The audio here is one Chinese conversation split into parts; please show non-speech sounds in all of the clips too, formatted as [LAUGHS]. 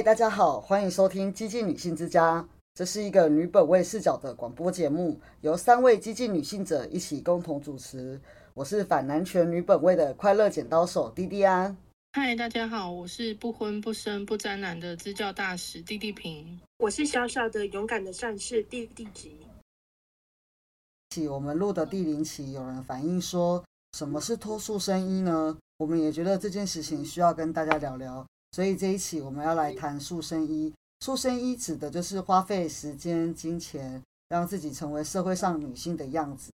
嗨，大家好，欢迎收听《激进女性之家》，这是一个女本位视角的广播节目，由三位激进女性者一起共同主持。我是反男权女本位的快乐剪刀手滴滴安。嗨，大家好，我是不婚不生不沾男的支教大使弟弟平。我是小小的勇敢的战士弟弟吉。起我们录的第零期，有人反映说，什么是脱束生衣呢？我们也觉得这件事情需要跟大家聊聊，所以这一期我们要来谈塑身衣。塑身衣指的就是花费时间、金钱，让自己成为社会上女性的样子。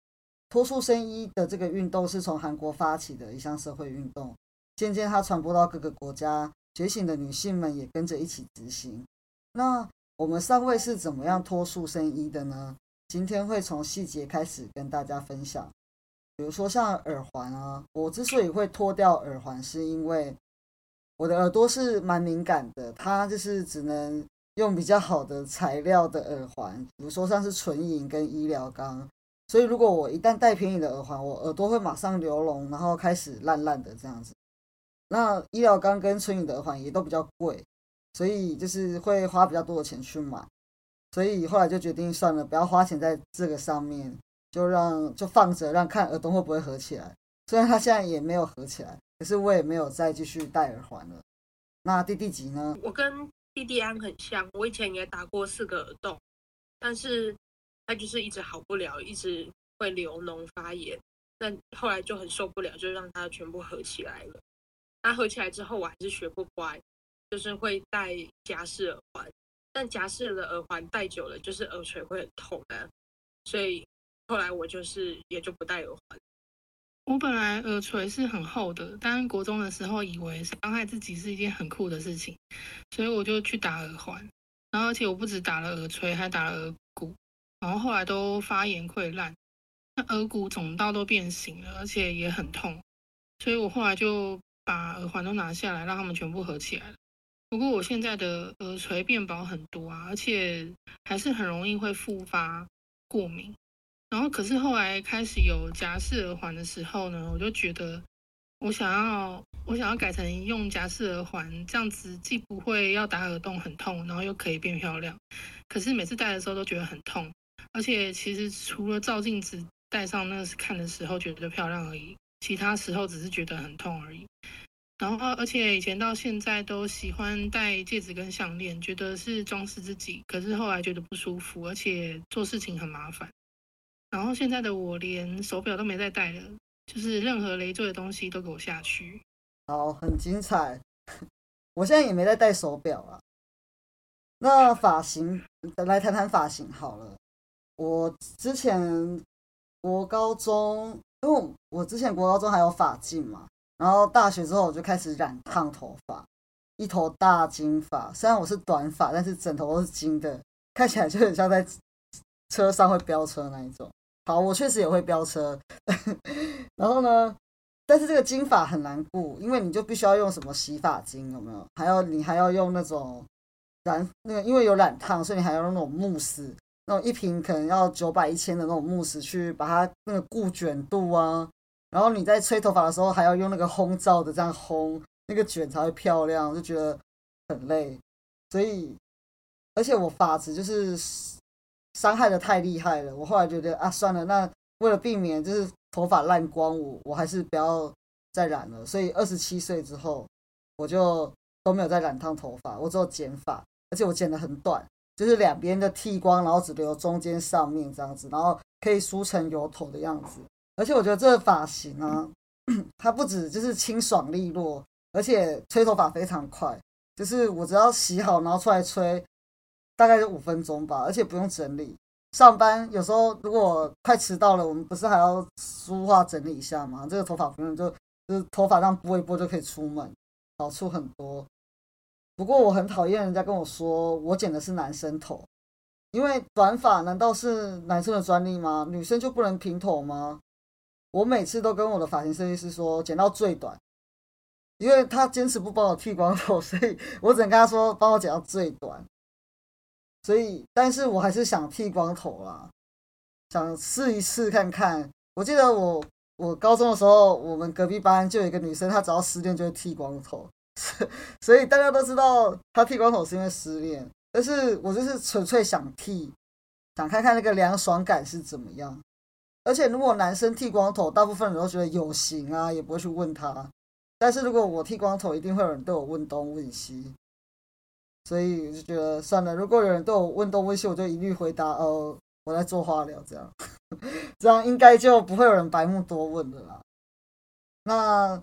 脱塑身衣的这个运动是从韩国发起的一项社会运动，渐渐它传播到各个国家，觉醒的女性们也跟着一起执行。那我们三位是怎么样脱塑身衣的呢？今天会从细节开始跟大家分享。比如说像耳环啊，我之所以会脱掉耳环，是因为我的耳朵是蛮敏感的，它就是只能用比较好的材料的耳环，比如说像是纯银跟医疗钢。所以如果我一旦戴便宜的耳环，我耳朵会马上流脓，然后开始烂烂的这样子。那医疗钢跟纯银的耳环也都比较贵，所以就是会花比较多的钱去买。所以后来就决定算了，不要花钱在这个上面。就让就放着，让看耳洞会不会合起来。虽然它现在也没有合起来，可是我也没有再继续戴耳环了。那弟弟几呢？我跟弟弟安很像，我以前也打过四个耳洞，但是他就是一直好不了，一直会流脓发炎。那后来就很受不了，就让它全部合起来了。那合起来之后，我还是学不乖，就是会戴夹式耳环。但夹式的耳环戴久了，就是耳垂会很痛啊，所以。后来我就是也就不戴耳环。我本来耳垂是很厚的，但国中的时候以为伤害自己是一件很酷的事情，所以我就去打耳环。然后而且我不止打了耳垂，还打了耳骨。然后后来都发炎溃烂，那耳骨肿到都变形了，而且也很痛。所以我后来就把耳环都拿下来，让他们全部合起来了。不过我现在的耳垂变薄很多啊，而且还是很容易会复发过敏。然后，可是后来开始有夹式耳环的时候呢，我就觉得我想要，我想要改成用夹式耳环，这样子既不会要打耳洞很痛，然后又可以变漂亮。可是每次戴的时候都觉得很痛，而且其实除了照镜子戴上那是看的时候觉得漂亮而已，其他时候只是觉得很痛而已。然后，而且以前到现在都喜欢戴戒指跟项链，觉得是装饰自己。可是后来觉得不舒服，而且做事情很麻烦。然后现在的我连手表都没再戴了，就是任何累赘的东西都给我下去。好，很精彩。我现在也没在戴手表啊。那发型，来谈谈发型好了。我之前国高中，因为我之前国高中还有发髻嘛，然后大学之后我就开始染烫头发，一头大金发。虽然我是短发，但是整头都是金的，看起来就很像在车上会飙车那一种。好，我确实也会飙车，[LAUGHS] 然后呢，但是这个金发很难顾，因为你就必须要用什么洗发精，有没有？还要你还要用那种染那个，因为有染烫，所以你还要用那种慕斯，那种一瓶可能要九百一千的那种慕斯去把它那个固卷度啊，然后你在吹头发的时候还要用那个烘罩的这样烘，那个卷才会漂亮，就觉得很累，所以而且我发质就是。伤害的太厉害了，我后来觉得啊，算了，那为了避免就是头发烂光，我我还是不要再染了。所以二十七岁之后，我就都没有再染烫头发，我只有剪发，而且我剪得很短，就是两边的剃光，然后只留中间上面这样子，然后可以梳成油头的样子。而且我觉得这个发型啊，[CLEARS THROAT] 它不止就是清爽利落，而且吹头发非常快，就是我只要洗好，然后出来吹。大概是五分钟吧，而且不用整理。上班有时候如果快迟到了，我们不是还要梳化整理一下吗？这个头发不用，就就是头发这样拨一拨就可以出门，好处很多。不过我很讨厌人家跟我说我剪的是男生头，因为短发难道是男生的专利吗？女生就不能平头吗？我每次都跟我的发型设计师说剪到最短，因为他坚持不帮我剃光头，所以我只能跟他说帮我剪到最短。所以，但是我还是想剃光头啦，想试一试看看。我记得我我高中的时候，我们隔壁班就有一个女生，她只要失恋就会剃光头，[LAUGHS] 所以大家都知道她剃光头是因为失恋，但是我就是纯粹想剃，想看看那个凉爽感是怎么样。而且如果男生剃光头，大部分人都觉得有型啊，也不会去问他。但是如果我剃光头，一定会有人对我问东问西，所以我就觉得算了。如果有人对我问东问西，我就一律回答哦，我在做化疗，这样，这样应该就不会有人白目多问的啦。那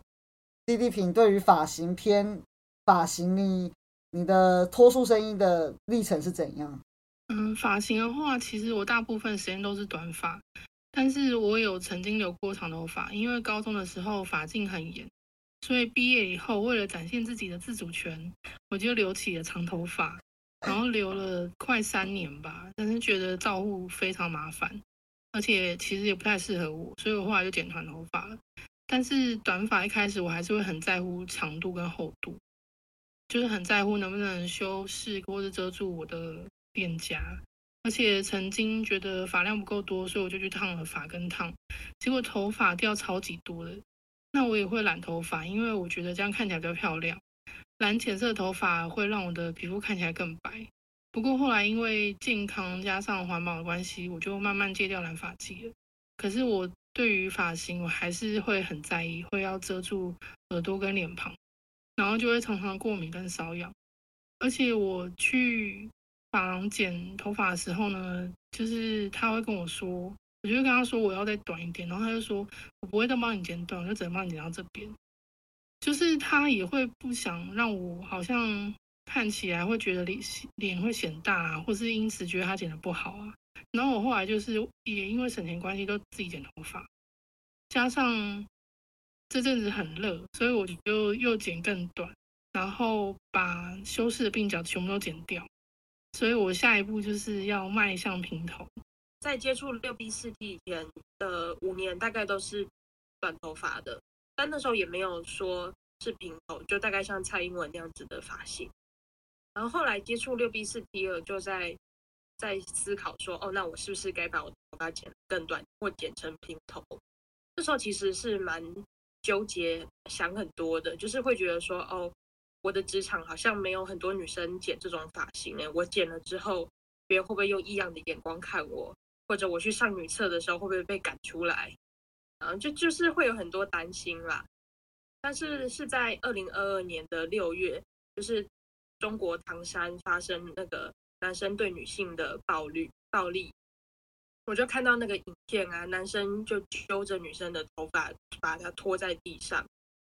弟弟平对于发型偏发型，你你的脱出声音的历程是怎样？嗯，发型的话，其实我大部分时间都是短发，但是我有曾经留过长头发，因为高中的时候发禁很严，所以毕业以后为了展现自己的自主权，我就留起了长头发，然后留了快三年吧，但是觉得照顾非常麻烦，而且其实也不太适合我，所以我后来就剪短头发了。但是短发一开始我还是会很在乎长度跟厚度，就是很在乎能不能修饰或者遮住我的脸颊，而且曾经觉得发量不够多，所以我就去烫了发根烫，结果头发掉超级多的。那我也会染头发，因为我觉得这样看起来比较漂亮，染浅色头发会让我的皮肤看起来更白。不过后来因为健康加上环保的关系，我就慢慢戒掉染发剂了。可是我。对于发型，我还是会很在意，会要遮住耳朵跟脸庞，然后就会常常过敏跟瘙痒。而且我去发廊剪头发的时候呢，就是他会跟我说，我就跟他说我要再短一点，然后他就说我不会再帮你剪短，我就只能帮你剪到这边。就是他也会不想让我好像看起来会觉得脸脸会显大啊，或是因此觉得他剪的不好啊。然后我后来就是也因为省钱关系都自己剪头发，加上这阵子很热，所以我就又剪更短，然后把修饰的鬓角全部都剪掉。所以我下一步就是要迈向平头。在接触六 B 四 T 以前的五年，大概都是短头发的，但那时候也没有说是平头，就大概像蔡英文那样子的发型。然后后来接触六 B 四 T 了，就在。在思考说，哦，那我是不是该把我头发剪更短，或剪成平头？这时候其实是蛮纠结，想很多的，就是会觉得说，哦，我的职场好像没有很多女生剪这种发型诶，我剪了之后，别人会不会用异样的眼光看我？或者我去上女厕的时候，会不会被赶出来？嗯，就就是会有很多担心啦。但是是在二零二二年的六月，就是中国唐山发生那个。男生对女性的暴力，暴力，我就看到那个影片啊，男生就揪着女生的头发，把她拖在地上。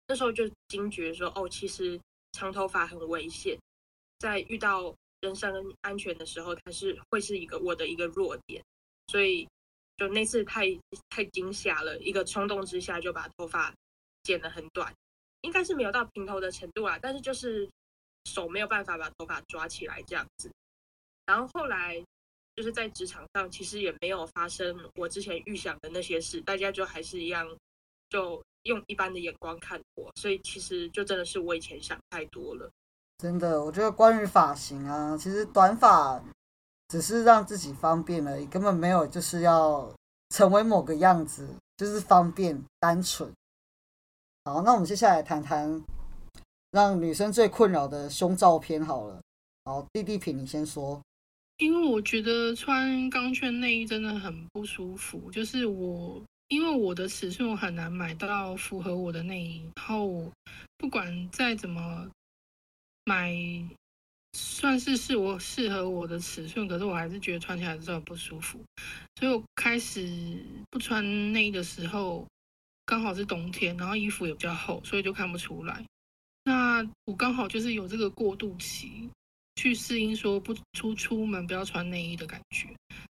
那时候就惊觉说，哦，其实长头发很危险，在遇到人身安全的时候，它是会是一个我的一个弱点。所以就那次太太惊吓了，一个冲动之下就把头发剪得很短，应该是没有到平头的程度啊，但是就是手没有办法把头发抓起来这样子。然后后来就是在职场上，其实也没有发生我之前预想的那些事，大家就还是一样，就用一般的眼光看我，所以其实就真的是我以前想太多了。真的，我觉得关于发型啊，其实短发只是让自己方便而已，根本没有就是要成为某个样子，就是方便单纯。好，那我们接下来谈谈让女生最困扰的胸照片好了。好，弟弟品，你先说。因为我觉得穿钢圈内衣真的很不舒服，就是我因为我的尺寸我很难买到符合我的内衣，然后不管再怎么买，算是是我适合我的尺寸，可是我还是觉得穿起来是很不舒服，所以我开始不穿内衣的时候，刚好是冬天，然后衣服也比较厚，所以就看不出来。那我刚好就是有这个过渡期。去适应说不出出门不要穿内衣的感觉，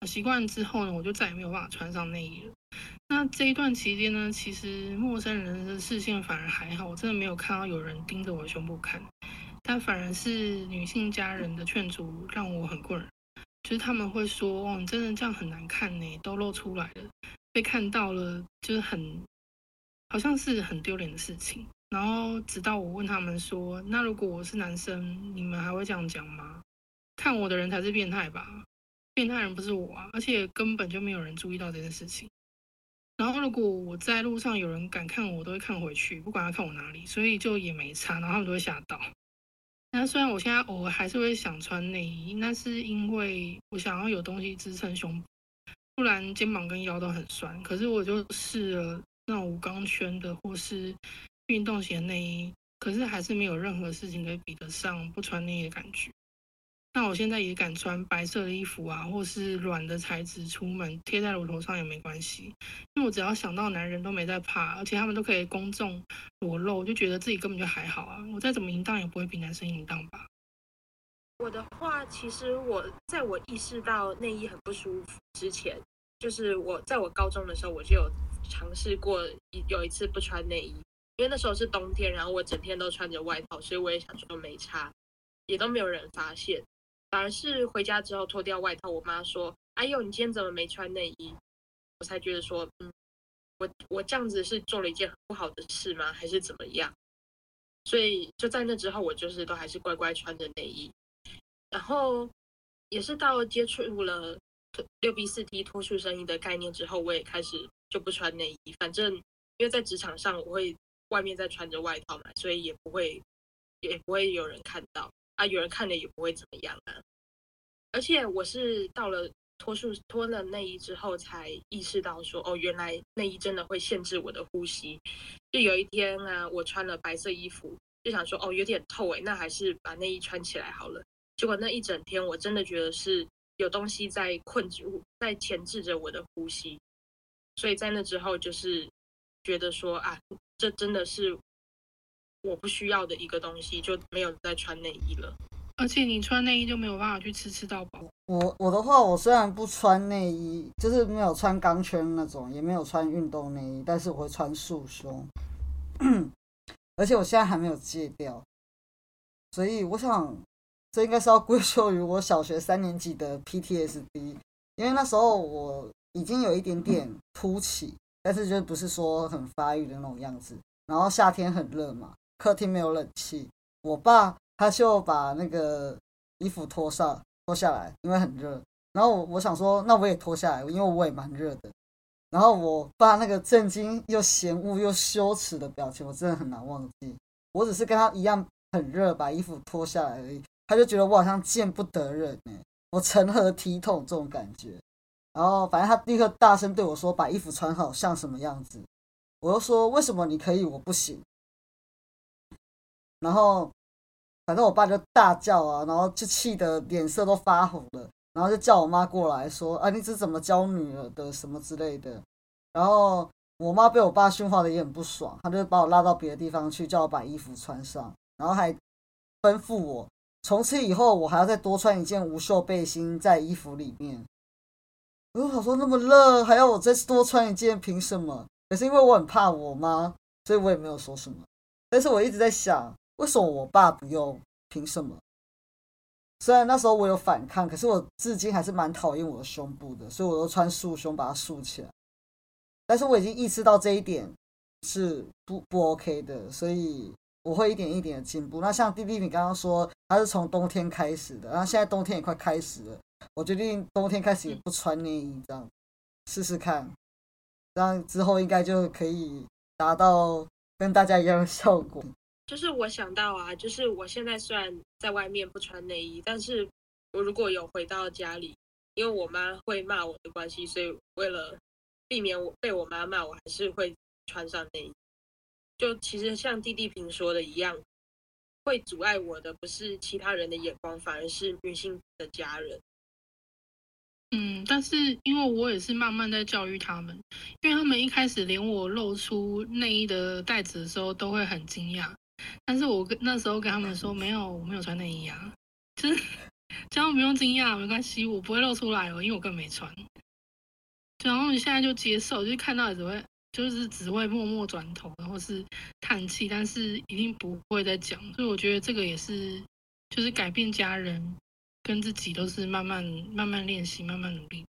习惯之后呢，我就再也没有办法穿上内衣了。那这一段期间呢，其实陌生人的视线反而还好，我真的没有看到有人盯着我的胸部看，但反而是女性家人的劝阻让我很困扰，就是他们会说：“哦，你真的这样很难看呢，都露出来了，被看到了，就是很好像是很丢脸的事情。”然后直到我问他们说：“那如果我是男生，你们还会这样讲吗？看我的人才是变态吧？变态人不是我啊！而且根本就没有人注意到这件事情。然后如果我在路上有人敢看我，我都会看回去，不管他看我哪里，所以就也没差，然后他们都会吓到。那虽然我现在偶尔还是会想穿内衣，那是因为我想要有东西支撑胸，不然肩膀跟腰都很酸。可是我就试了那种无钢圈的或是运动型内衣，可是还是没有任何事情可以比得上不穿内衣的感觉。那我现在也敢穿白色的衣服啊，或是软的材质出门，贴在乳头上也没关系。因为我只要想到男人都没在怕，而且他们都可以公众裸露，我就觉得自己根本就还好啊。我再怎么淫荡也不会比男生淫荡吧。我的话，其实我在我意识到内衣很不舒服之前，就是我在我高中的时候，我就有尝试过有一次不穿内衣，因为那时候是冬天，然后我整天都穿着外套，所以我也想说没差，也都没有人发现。反而是回家之后脱掉外套，我妈说：“哎呦，你今天怎么没穿内衣？”我才觉得说：“嗯，我我这样子是做了一件很不好的事吗？还是怎么样？”所以就在那之后，我就是都还是乖乖穿着内衣。然后也是到接触了六 B 四 T 脱出生意的概念之后，我也开始就不穿内衣。反正因为在职场上，我会外面在穿着外套嘛，所以也不会也不会有人看到。啊，有人看了也不会怎么样啊。而且我是到了脱束脱了内衣之后，才意识到说，哦，原来内衣真的会限制我的呼吸。就有一天啊，我穿了白色衣服，就想说，哦，有点透诶，那还是把内衣穿起来好了。结果那一整天，我真的觉得是有东西在困住、在钳制着我的呼吸。所以在那之后，就是觉得说，啊，这真的是。我不需要的一个东西就没有再穿内衣了，而且你穿内衣就没有办法去吃吃到饱。我我的话，我虽然不穿内衣，就是没有穿钢圈那种，也没有穿运动内衣，但是我会穿束胸，而且我现在还没有戒掉，所以我想这应该是要归 [LAUGHS] 咎于我小学三年级的 PTSD，因为那时候我已经有一点点凸起，但是就不是说很发育的那种样子，然后夏天很热嘛。客厅没有冷气，我爸他就把那个衣服脱上脱下来，因为很热。然后我我想说，那我也脱下来，因为我也蛮热的。然后我爸那个震惊又嫌恶又羞耻的表情，我真的很难忘记。我只是跟他一样很热，把衣服脱下来而已，他就觉得我好像见不得人哎，我成何体统这种感觉。然后反正他立刻大声对我说：“把衣服穿好，像什么样子？”我又说：“为什么你可以，我不行？”然后，反正我爸就大叫啊，然后就气得脸色都发红了，然后就叫我妈过来说：“啊，你是怎么教女儿的什么之类的。”然后我妈被我爸训话的也很不爽，她就把我拉到别的地方去，叫我把衣服穿上，然后还吩咐我从此以后我还要再多穿一件无袖背心在衣服里面。我就想说那么热，还要我再多穿一件，凭什么？可是因为我很怕我妈，所以我也没有说什么。但是我一直在想。为什么我爸不用？凭什么？虽然那时候我有反抗，可是我至今还是蛮讨厌我的胸部的，所以我都穿束胸把它束起来。但是我已经意识到这一点是不不 OK 的，所以我会一点一点的进步。那像弟弟你刚刚说他是从冬天开始的，然后现在冬天也快开始了，我决定冬天开始也不穿内衣，这样试试看，这样之后应该就可以达到跟大家一样的效果。就是我想到啊，就是我现在虽然在外面不穿内衣，但是我如果有回到家里，因为我妈会骂我的关系，所以为了避免我被我妈骂，我还是会穿上内衣。就其实像弟弟平说的一样，会阻碍我的不是其他人的眼光，反而是女性的家人。嗯，但是因为我也是慢慢在教育他们，因为他们一开始连我露出内衣的袋子的时候都会很惊讶。但是我跟那时候跟他们说没有，我没有穿内衣啊，就是这样不用惊讶，没关系，我不会露出来哦，因为我根本没穿。然后你现在就接受，就是看到只会就是只会默默转头，然后是叹气，但是一定不会再讲。所以我觉得这个也是，就是改变家人跟自己都是慢慢慢慢练习，慢慢努力。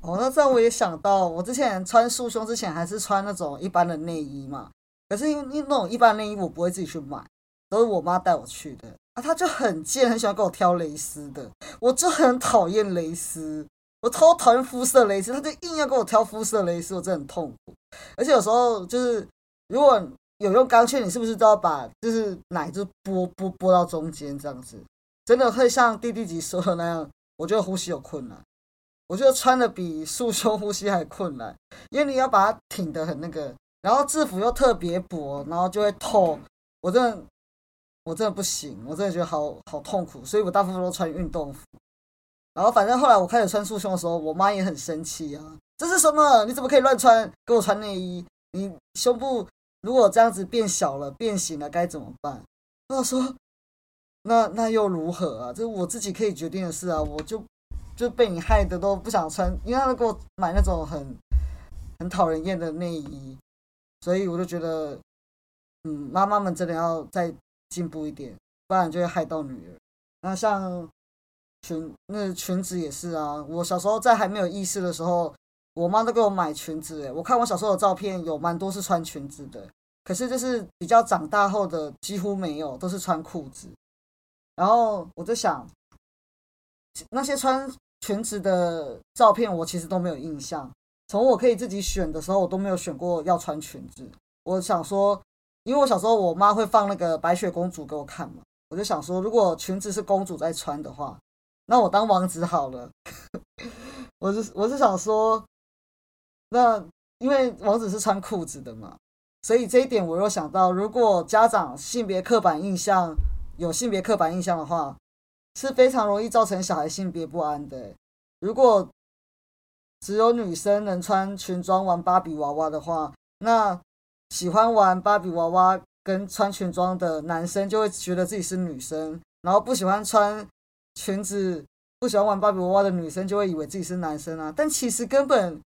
哦，那这样我也想到，我之前穿束胸之前还是穿那种一般的内衣嘛。可是因为那种一般内衣我不会自己去买，都是我妈带我去的啊。她就很贱，很喜欢给我挑蕾丝的，我就很讨厌蕾丝。我超讨厌肤色蕾丝，她就硬要给我挑肤色蕾丝，我真的很痛苦。而且有时候就是如果有用钢圈，你是不是都要把就是奶就拨拨拨到中间这样子？真的会像弟弟级说的那样，我觉得呼吸有困难。我觉得穿的比束胸呼吸还困难，因为你要把它挺得很那个，然后制服又特别薄，然后就会透。我真的，我真的不行，我真的觉得好好痛苦，所以我大部分都穿运动服。然后反正后来我开始穿束胸的时候，我妈也很生气啊，这是什么？你怎么可以乱穿？给我穿内衣？你胸部如果这样子变小了、变形了，该怎么办？我说，那那又如何啊？这是我自己可以决定的事啊，我就。就被你害的都不想穿，因为他给我买那种很很讨人厌的内衣，所以我就觉得，嗯，妈妈们真的要再进步一点，不然就会害到女儿。那像裙那裙子也是啊，我小时候在还没有意识的时候，我妈都给我买裙子。我看我小时候的照片，有蛮多是穿裙子的，可是就是比较长大后的几乎没有，都是穿裤子。然后我就想，那些穿。裙子的照片我其实都没有印象，从我可以自己选的时候，我都没有选过要穿裙子。我想说，因为我小时候我妈会放那个白雪公主给我看嘛，我就想说，如果裙子是公主在穿的话，那我当王子好了。[LAUGHS] 我是我是想说，那因为王子是穿裤子的嘛，所以这一点我又想到，如果家长性别刻板印象有性别刻板印象的话。是非常容易造成小孩性别不安的。如果只有女生能穿裙装玩芭比娃娃的话，那喜欢玩芭比娃娃跟穿裙装的男生就会觉得自己是女生，然后不喜欢穿裙子、不喜欢玩芭比娃娃的女生就会以为自己是男生啊。但其实根本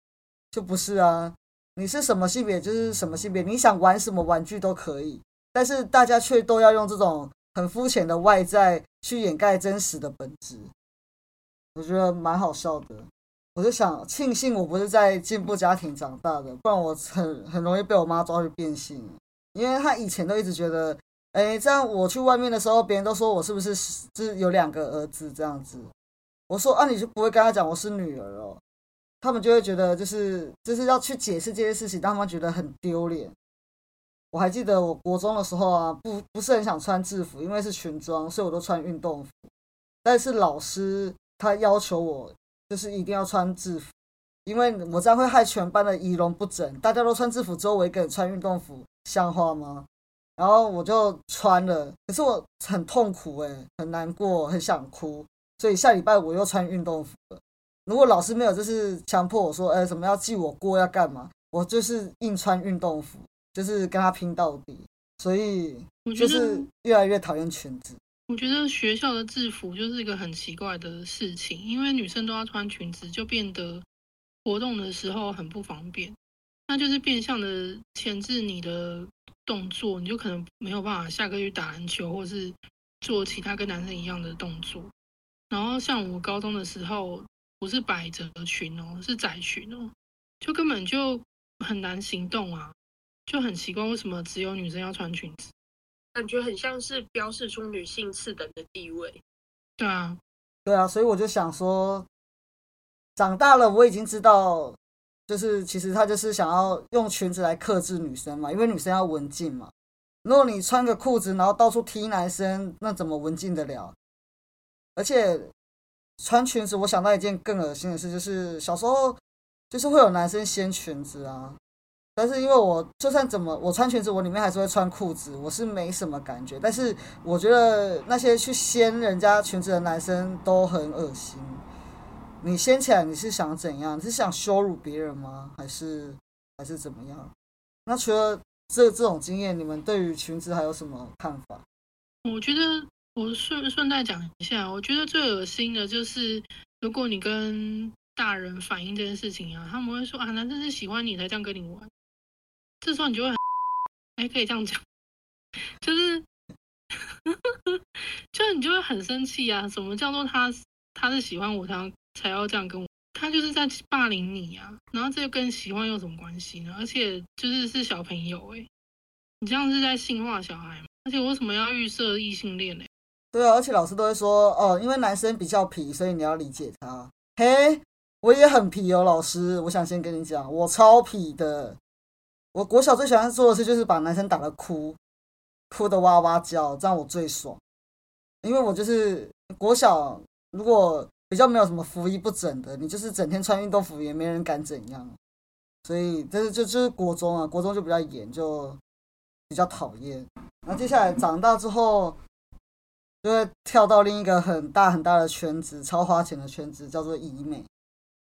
就不是啊！你是什么性别就是什么性别，你想玩什么玩具都可以，但是大家却都要用这种。很肤浅的外在去掩盖真实的本质，我觉得蛮好笑的。我就想庆幸我不是在进步家庭长大的，不然我很很容易被我妈抓去变性。因为她以前都一直觉得，哎，这样我去外面的时候，别人都说我是不是是有两个儿子这样子。我说啊，你就不会跟他讲我是女儿哦？他们就会觉得就是就是要去解释这些事情，让他们觉得很丢脸。我还记得我国中的时候啊，不不是很想穿制服，因为是裙装，所以我都穿运动服。但是老师他要求我，就是一定要穿制服，因为我这样会害全班的仪容不整。大家都穿制服，只有我一个人穿运动服，像话吗？然后我就穿了，可是我很痛苦诶，很难过，很想哭。所以下礼拜我又穿运动服了。如果老师没有就是强迫我说，哎，什么要记我过要干嘛，我就是硬穿运动服。就是跟他拼到底，所以就是越来越讨厌裙子。我觉得学校的制服就是一个很奇怪的事情，因为女生都要穿裙子，就变得活动的时候很不方便。那就是变相的牵制你的动作，你就可能没有办法下课去打篮球，或是做其他跟男生一样的动作。然后像我高中的时候，不是百褶裙哦，是窄裙哦，就根本就很难行动啊。就很奇怪，为什么只有女生要穿裙子？感觉很像是标示出女性次等的地位。对啊，对啊，所以我就想说，长大了我已经知道，就是其实他就是想要用裙子来克制女生嘛，因为女生要文静嘛。如果你穿个裤子，然后到处踢男生，那怎么文静得了？而且穿裙子，我想到一件更恶心的事，就是小时候就是会有男生掀裙子啊。但是因为我就算怎么我穿裙子，我里面还是会穿裤子，我是没什么感觉。但是我觉得那些去掀人家裙子的男生都很恶心。你掀起来你是想怎样？你是想羞辱别人吗？还是还是怎么样？那除了这这种经验，你们对于裙子还有什么看法？我觉得我顺顺带讲一下，我觉得最恶心的就是，如果你跟大人反映这件事情啊，他们会说啊，男生是喜欢你才这样跟你玩。这时候你就会，哎，可以这样讲，就是，[LAUGHS] 就你就会很生气啊！什么叫做他他是喜欢我，他才要这样跟我？他就是在霸凌你啊！然后这跟喜欢有什么关系呢？而且就是是小朋友哎，你这样是在性化小孩吗？而且为什么要预设异性恋呢？对啊，而且老师都会说哦，因为男生比较皮，所以你要理解他。嘿，我也很皮哦，老师，我想先跟你讲，我超皮的。我国小最喜欢做的事就是把男生打得哭，哭的哇哇叫，这样我最爽。因为我就是国小，如果比较没有什么服衣不整的，你就是整天穿运动服也没人敢怎样。所以这是就就是国中啊，国中就比较严，就比较讨厌。那接下来长大之后，就会跳到另一个很大很大的圈子，超花钱的圈子，叫做医美。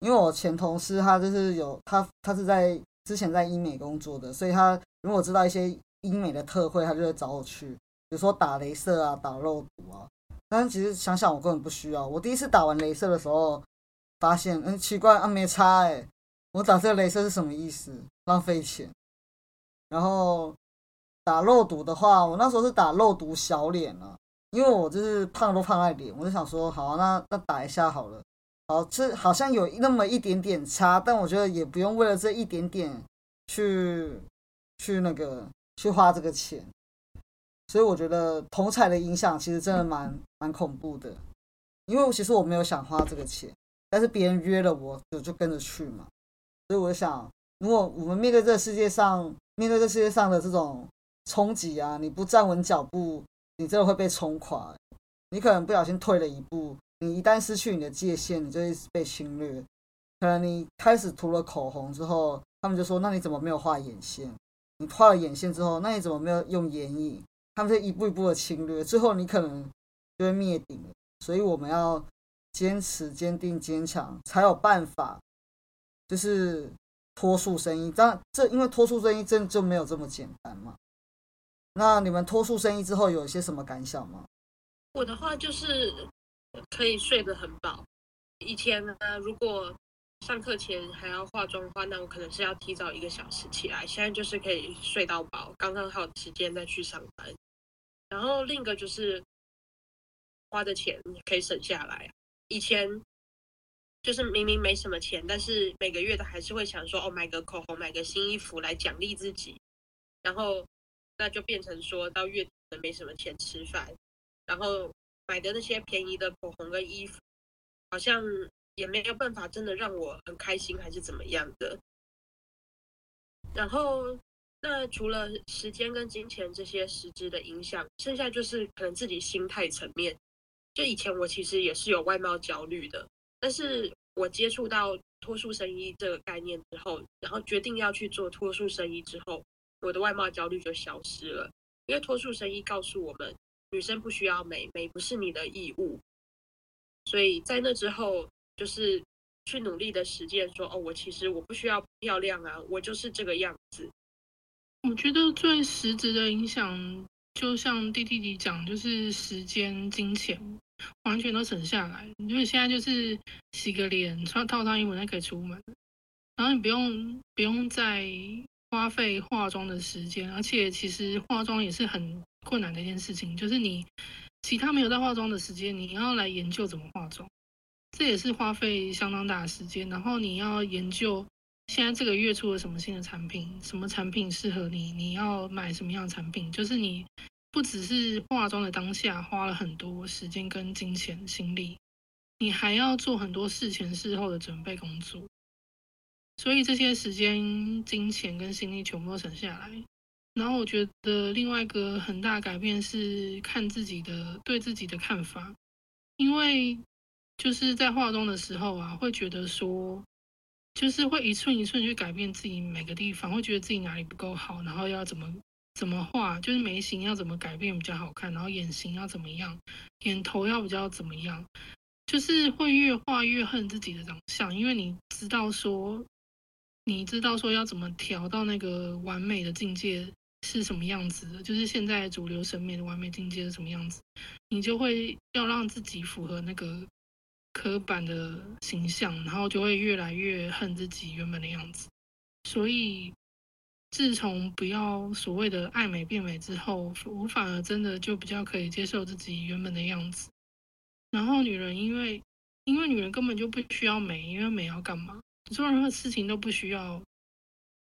因为我前同事他就是有他他是在。之前在医美工作的，所以他如果知道一些医美的特惠，他就会找我去，比如说打镭射啊、打肉毒啊。但其实想想，我根本不需要。我第一次打完镭射的时候，发现嗯奇怪啊，没差哎，我打这个镭射是什么意思？浪费钱。然后打肉毒的话，我那时候是打肉毒小脸啊，因为我就是胖都胖在脸，我就想说好，那那打一下好了。好，这好像有那么一点点差，但我觉得也不用为了这一点点去去那个去花这个钱，所以我觉得同彩的影响其实真的蛮 [LAUGHS] 蛮恐怖的，因为其实我没有想花这个钱，但是别人约了我，我就跟着去嘛，所以我想，如果我们面对这个世界上，面对这世界上的这种冲击啊，你不站稳脚步，你真的会被冲垮，你可能不小心退了一步。你一旦失去你的界限，你就会被侵略。可能你开始涂了口红之后，他们就说：“那你怎么没有画眼线？”你画了眼线之后，那你怎么没有用眼影？他们就一步一步的侵略，最后你可能就会灭顶。所以我们要坚持、坚定、坚强，才有办法，就是脱束生意。这这因为脱束生意真的就没有这么简单嘛。那你们脱束生意之后有一些什么感想吗？我的话就是。可以睡得很饱。以前呢，如果上课前还要化妆的话，那我可能是要提早一个小时起来。现在就是可以睡到饱，刚刚好时间再去上班。然后另一个就是花的钱可以省下来。以前就是明明没什么钱，但是每个月都还是会想说，哦，买个口红，买个新衣服来奖励自己。然后那就变成说到月底没什么钱吃饭，然后。买的那些便宜的口红跟衣服，好像也没有办法真的让我很开心，还是怎么样的。然后，那除了时间跟金钱这些实质的影响，剩下就是可能自己心态层面。就以前我其实也是有外貌焦虑的，但是我接触到脱束生意这个概念之后，然后决定要去做脱束生意之后，我的外貌焦虑就消失了，因为脱束生意告诉我们。女生不需要美，美不是你的义务。所以在那之后，就是去努力的实践，说哦，我其实我不需要漂亮啊，我就是这个样子。我觉得最实质的影响，就像弟弟弟讲，就是时间、金钱完全都省下来。因为现在就是洗个脸、穿套上衣服就可以出门，然后你不用不用再花费化妆的时间，而且其实化妆也是很。困难的一件事情就是你其他没有在化妆的时间，你要来研究怎么化妆，这也是花费相当大的时间。然后你要研究现在这个月出了什么新的产品，什么产品适合你，你要买什么样的产品。就是你不只是化妆的当下花了很多时间跟金钱心力，你还要做很多事前事后的准备工作。所以这些时间、金钱跟心力全部都省下来。然后我觉得另外一个很大改变是看自己的对自己的看法，因为就是在化妆的时候啊，会觉得说，就是会一寸一寸去改变自己每个地方，会觉得自己哪里不够好，然后要怎么怎么画，就是眉形要怎么改变比较好看，然后眼型要怎么样，眼头要比较怎么样，就是会越画越恨自己的长相，因为你知道说，你知道说要怎么调到那个完美的境界。是什么样子的？就是现在主流审美的完美境界是什么样子，你就会要让自己符合那个刻板的形象，然后就会越来越恨自己原本的样子。所以，自从不要所谓的爱美变美之后，我反而真的就比较可以接受自己原本的样子。然后，女人因为因为女人根本就不需要美，因为美要干嘛？做任何事情都不需要。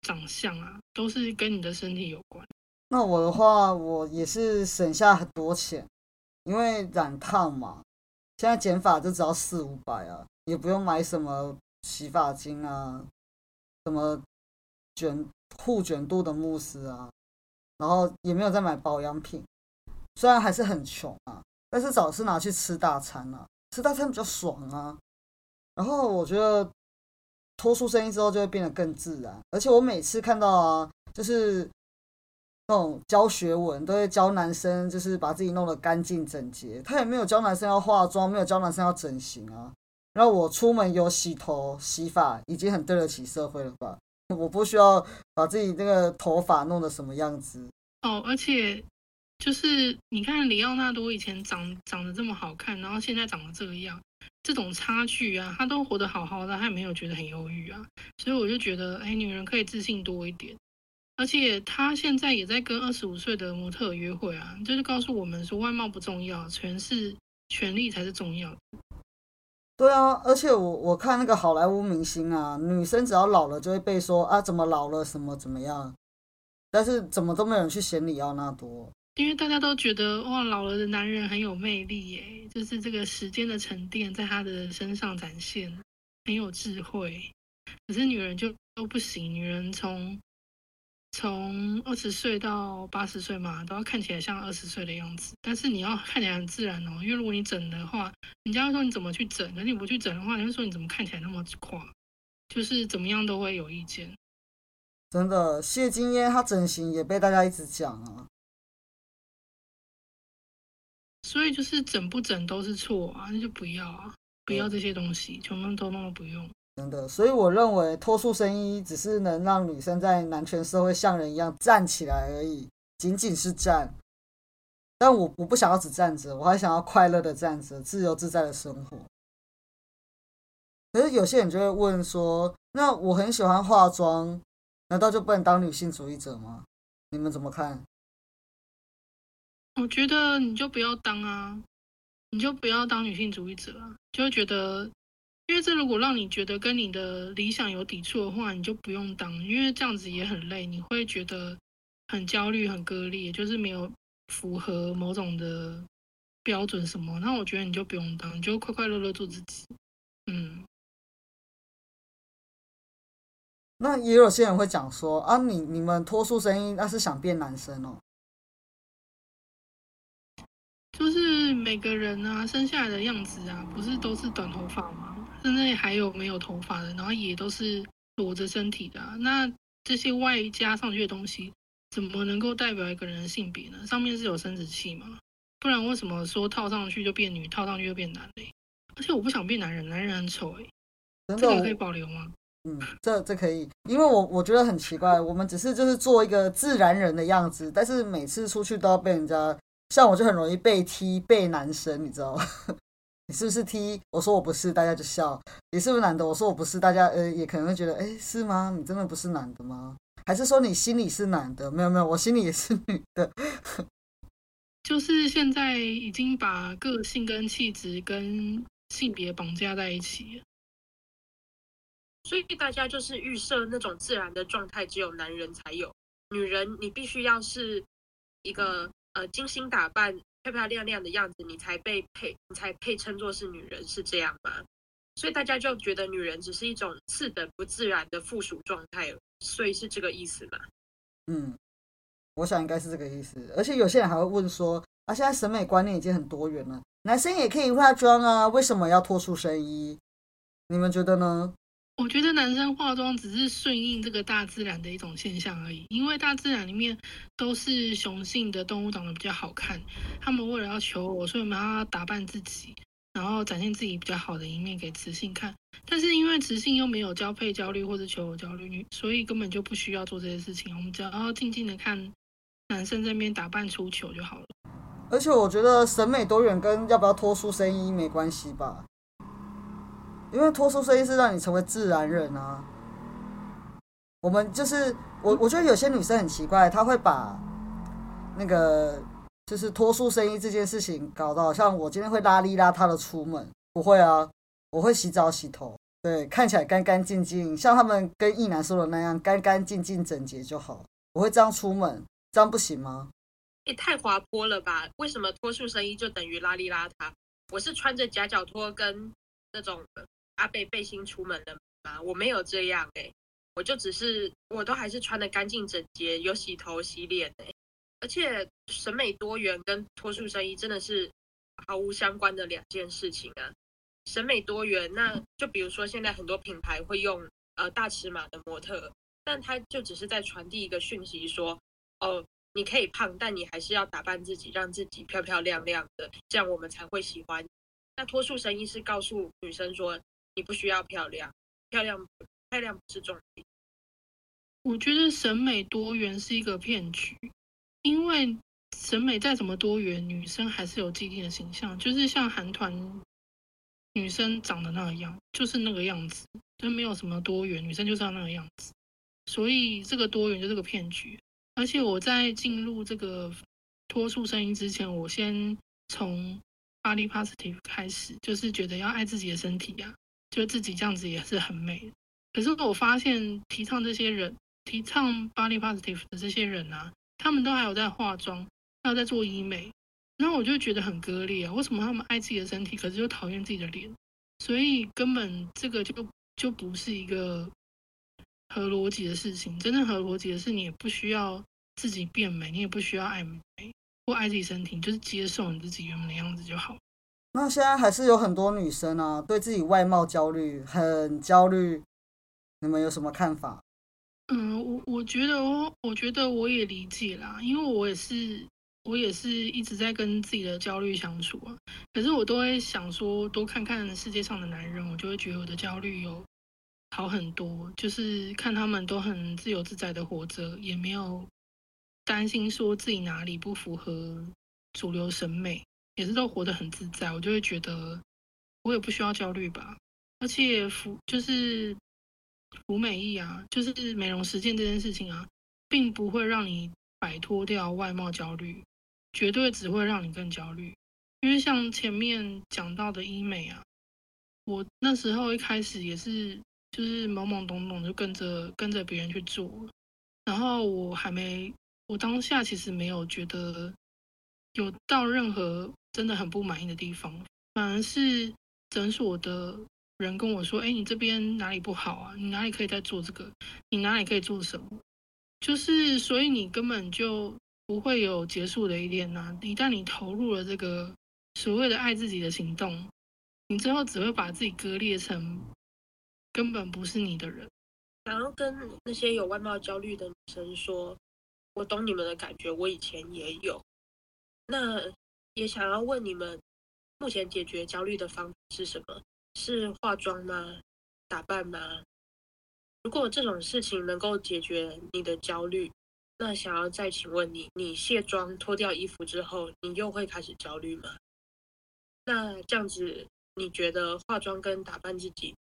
长相啊，都是跟你的身体有关。那我的话，我也是省下很多钱，因为染烫嘛。现在剪发就只要四五百啊，也不用买什么洗发精啊，什么卷护卷度的慕斯啊，然后也没有再买保养品，虽然还是很穷啊，但是早是拿去吃大餐啊，吃大餐比较爽啊。然后我觉得脱出声音之后就会变得更自然，而且我每次看到啊，就是那种教学文都会教男生，就是把自己弄得干净整洁，他也没有教男生要化妆，没有教男生要整形啊。然后我出门有洗头、洗发，已经很对得起社会了吧？我不需要把自己那个头发弄得什么样子。哦，而且就是你看里奥纳多以前长长得这么好看，然后现在长得这个样，这种差距啊，他都活得好好的，他也没有觉得很忧郁啊。所以我就觉得，哎，女人可以自信多一点。而且他现在也在跟二十五岁的模特约会啊，就是告诉我们说，外貌不重要，全是权力才是重要。对啊，而且我我看那个好莱坞明星啊，女生只要老了就会被说啊怎么老了什么怎么样，但是怎么都没有人去嫌里奥纳多，因为大家都觉得哇老了的男人很有魅力耶，就是这个时间的沉淀在他的身上展现，很有智慧。可是女人就都不行，女人从。从二十岁到八十岁嘛，都要看起来像二十岁的样子。但是你要看起来很自然哦，因为如果你整的话，人家说你怎么去整，可是你不去整的话，人家说你怎么看起来那么垮，就是怎么样都会有意见。真的，谢金燕她整形也被大家一直讲啊。所以就是整不整都是错啊，那就不要啊，不要这些东西，全部都那么不用。真的，所以我认为脱束生衣只是能让女生在男权社会像人一样站起来而已，仅仅是站。但我我不想要只站着，我还想要快乐的站着，自由自在的生活。可是有些人就会问说：“那我很喜欢化妆，难道就不能当女性主义者吗？”你们怎么看？我觉得你就不要当啊，你就不要当女性主义者啊，就觉得。因为这如果让你觉得跟你的理想有抵触的话，你就不用当，因为这样子也很累，你会觉得很焦虑、很割裂，就是没有符合某种的标准什么。那我觉得你就不用当，你就快快乐乐做自己。嗯。那也有些人会讲说啊，你你们脱束声音那是想变男生哦。就是每个人啊，生下来的样子啊，不是都是短头发吗？甚至还有没有头发的，然后也都是裸着身体的。那这些外加上去的东西，怎么能够代表一个人的性别呢？上面是有生殖器吗？不然为什么说套上去就变女，套上去就变男嘞？而且我不想变男人，男人很丑哎。这个可以保留吗？嗯，这这可以，因为我我觉得很奇怪，我们只是就是做一个自然人的样子，但是每次出去都要被人家，像我就很容易被踢被男生，你知道吗？[LAUGHS] 你是不是 T？我说我不是，大家就笑。你是不是男的？我说我不是，大家呃也可能会觉得，哎，是吗？你真的不是男的吗？还是说你心里是男的？没有没有，我心里也是女的。就是现在已经把个性跟气质跟性别绑架在一起，所以大家就是预设那种自然的状态只有男人才有，女人你必须要是一个呃精心打扮。漂漂亮亮的样子，你才被配，你才配称作是女人，是这样吗？所以大家就觉得女人只是一种次等不自然的附属状态，所以是这个意思吗？嗯，我想应该是这个意思。而且有些人还会问说，啊，现在审美观念已经很多元了，男生也可以化妆啊，为什么要脱出身衣？你们觉得呢？我觉得男生化妆只是顺应这个大自然的一种现象而已，因为大自然里面都是雄性的动物长得比较好看，他们为了要求我，所以我们要打扮自己，然后展现自己比较好的一面给雌性看。但是因为雌性又没有交配焦虑或者求偶焦虑，所以根本就不需要做这些事情，我们只要静静的看男生这边打扮出糗就好了。而且我觉得审美多元跟要不要脱出声音没关系吧。因为脱出声音是让你成为自然人啊。我们就是我，我觉得有些女生很奇怪，她会把那个就是脱出声音这件事情搞到像我今天会邋里邋遢的出门，不会啊，我会洗澡洗头，对，看起来干干净净，像他们跟易男说的那样干干净净整洁就好。我会这样出门，这样不行吗？也太滑坡了吧？为什么脱出声音就等于邋里邋遢？我是穿着夹脚拖跟那种。阿贝背心出门了，吗？我没有这样哎、我就只是我都还是穿的干净整洁，有洗头洗脸哎、而且审美多元跟脱束生衣真的是毫无相关的两件事情啊。审美多元，那就比如说现在很多品牌会用呃大尺码的模特，但它就只是在传递一个讯息说，哦，你可以胖，但你还是要打扮自己，让自己漂漂亮亮的，这样我们才会喜欢。那脱束生衣是告诉女生说，你不需要漂亮，漂亮漂亮不是重点。我觉得审美多元是一个骗局，因为审美再怎么多元，女生还是有既定的形象，就是像韩团女生长得那样，就是那个样子，就没有什么多元，女生就是要那个样子。所以这个多元就是个骗局。而且我在进入这个脱束声音之前，我先从 body positive 开始，就是觉得要爱自己的身体呀就自己这样子也是很美。可是我发现提倡这些人，提倡 body positive 的这些人啊，他们都还有在化妆，还有在做医美，然后我就觉得很割裂啊！为什么他们爱自己的身体，可是又讨厌自己的脸？所以根本这个就就不是一个合逻辑的事情。真正合逻辑的是，你也不需要自己变美，你也不需要爱美或爱自己身体，就是接受你自己原本的样子就好。那现在还是有很多女生啊，对自己外貌焦虑，很焦虑。你们有什么看法？嗯，我我觉得我我觉得我也理解啦，因为我也是我也是一直在跟自己的焦虑相处啊。可是我都会想说，多看看世界上的男人，我就会觉得我的焦虑有好很多。就是看他们都很自由自在的活着，也没有担心说自己哪里不符合主流审美，也是都活得很自在。我就会觉得我也不需要焦虑吧。而且服就是服美役啊，就是美容实践这件事情啊，并不会让你摆脱掉外貌焦虑，绝对只会让你更焦虑。因为像前面讲到的医美啊，我那时候一开始也是就是懵懵懂懂就跟着跟着别人去做，然后我还没，我当下其实没有觉得有到任何真的很不满意的地方，反而是诊所的人跟我说：“哎，你这边哪里不好啊？你哪里可以再做这个？你哪里可以做什么？”就是所以你根本就不会有结束的一天呐、一旦你投入了这个所谓的爱自己的行动，你最后只会把自己割裂成根本不是你的人。想要跟那些有外貌焦虑的女生说，我懂你们的感觉，我以前也有。那也想要问你们，目前解决焦虑的方法是什么？是化妆吗？打扮吗？如果这种事情能够解决你的焦虑，那想要再请问你，你卸妆脱掉衣服之后，你又会开始焦虑吗？那这样子，你觉得化妆跟打扮自己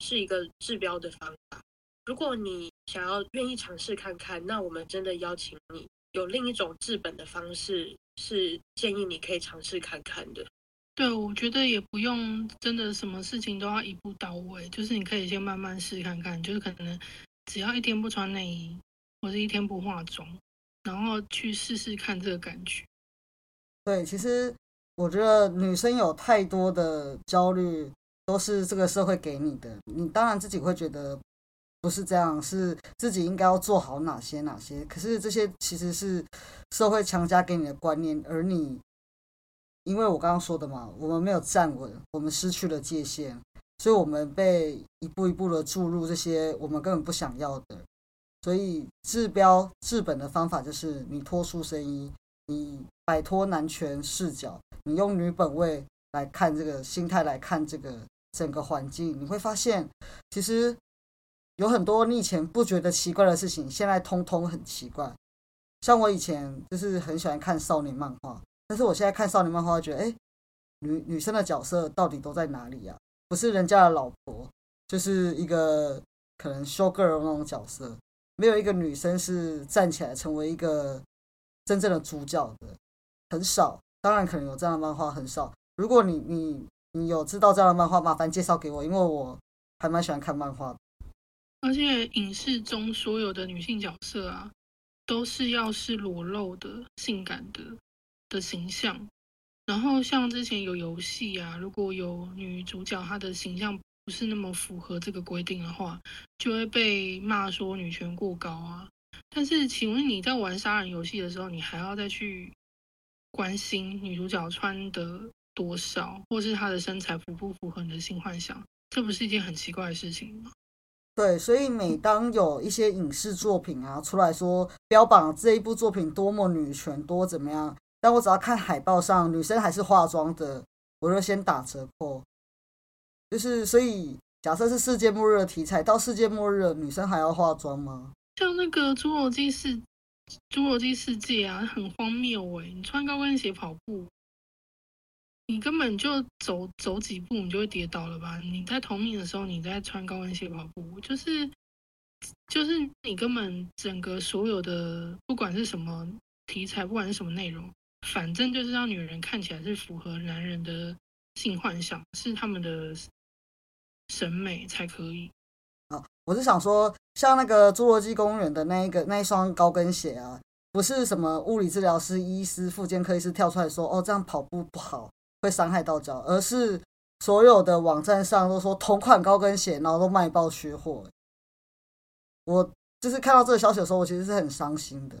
是一个治标的方法？如果你想要愿意尝试看看，那我们真的邀请你。有另一种治本的方式，是建议你可以尝试看看的。对，我觉得也不用真的什么事情都要一步到位，就是你可以先慢慢试看看，就是可能只要一天不穿内衣，或者一天不化妆，然后去试试看这个感觉。对，其实我觉得女生有太多的焦虑，都是这个社会给你的。你当然自己会觉得不是这样，是自己应该要做好哪些哪些。可是这些其实是社会强加给你的观念，而你，因为我刚刚说的嘛，我们没有站稳，我们失去了界限，所以我们被一步一步的注入这些我们根本不想要的。所以治标治本的方法就是你脱束身衣，你摆脱男权视角，你用女本位来看这个心态来看这个整个环境，你会发现其实有很多你以前不觉得奇怪的事情，现在通通很奇怪。像我以前就是很喜欢看少年漫画，但是我现在看少年漫画，觉得哎，女女生的角色到底都在哪里呀、不是人家的老婆，就是一个可能 show girl 那种角色，没有一个女生是站起来成为一个真正的主角的，很少。当然可能有这样的漫画，很少。如果你你你有知道这样的漫画，麻烦介绍给我，因为我还蛮喜欢看漫画的。而且影视中所有的女性角色啊，都是要是裸露的、性感的的形象。然后像之前有游戏啊，如果有女主角她的形象不是那么符合这个规定的话，就会被骂说女权过高啊。但是，请问你在玩杀人游戏的时候，你还要再去关心女主角穿的多少，或是她的身材符不符合你的性幻想？这不是一件很奇怪的事情吗？对，所以每当有一些影视作品啊出来说标榜这一部作品多么女权多怎么样，但我只要看海报上女生还是化妆的，我就先打折扣。就是所以，假设是世界末日的题材，到世界末日了，女生还要化妆吗？像那个侏罗纪世侏罗纪世界啊，很荒谬哎！你穿高跟鞋跑步。你根本就走走几步，你就会跌倒了吧？你在同龄的时候，你在穿高跟鞋跑步，就是就是你根本整个所有的不管是什么题材，不管是什么内容，反正就是让女人看起来是符合男人的性幻想，是他们的审美才可以。啊，我是想说，像那个侏罗纪公园的那一个那一双高跟鞋啊，不是什么物理治疗师、医师、复健科医师跳出来说，哦，这样跑步不好。会伤害到脚，而是所有的网站上都说同款高跟鞋，然后都卖爆缺货。我就是看到这个消息的时候，我其实是很伤心的。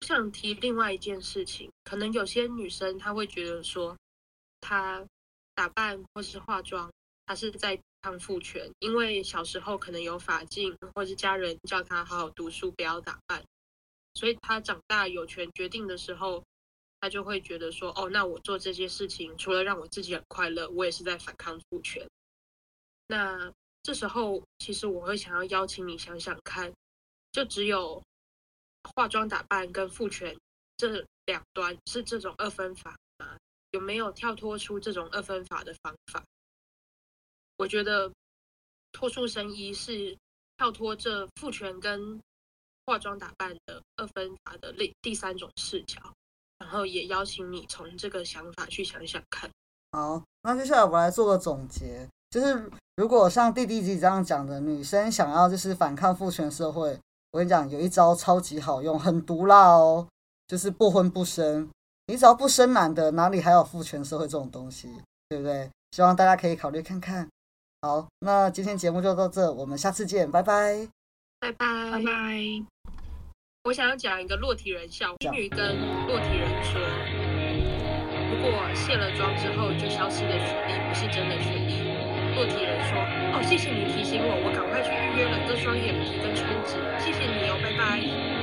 我想提另外一件事情，可能有些女生她会觉得说，她打扮或是化妆，她是在抗父权，因为小时候可能有法镜，或是家人叫她好好读书，不要打扮，所以她长大有权决定的时候。他就会觉得说，哦，那我做这些事情，除了让我自己很快乐，我也是在反抗父权。那这时候，其实我会想要邀请你想想看，就只有化妆打扮跟父权这两端是这种二分法吗？有没有跳脱出这种二分法的方法？我觉得脱束生衣是跳脱这父权跟化妆打扮的二分法的另第三种视角。然后也邀请你从这个想法去想想看。好，那接下来我来做个总结，就是如果像弟弟集这样讲的，女生想要就是反抗父权社会，我跟你讲，有一招超级好用，很毒辣哦，就是不婚不生。你只要不生男的，哪里还有父权社会这种东西，对不对？希望大家可以考虑看看。好，那今天节目就到这，我们下次见，拜拜，拜拜，拜拜。我想要讲一个落体人笑。金鱼跟落体人说：“如果卸了妆之后就消失的雪莉，不是真的雪莉。”落体人说：“哦，谢谢你提醒我，我赶快去预约了割双眼皮跟全脂。谢谢你哦，拜拜。”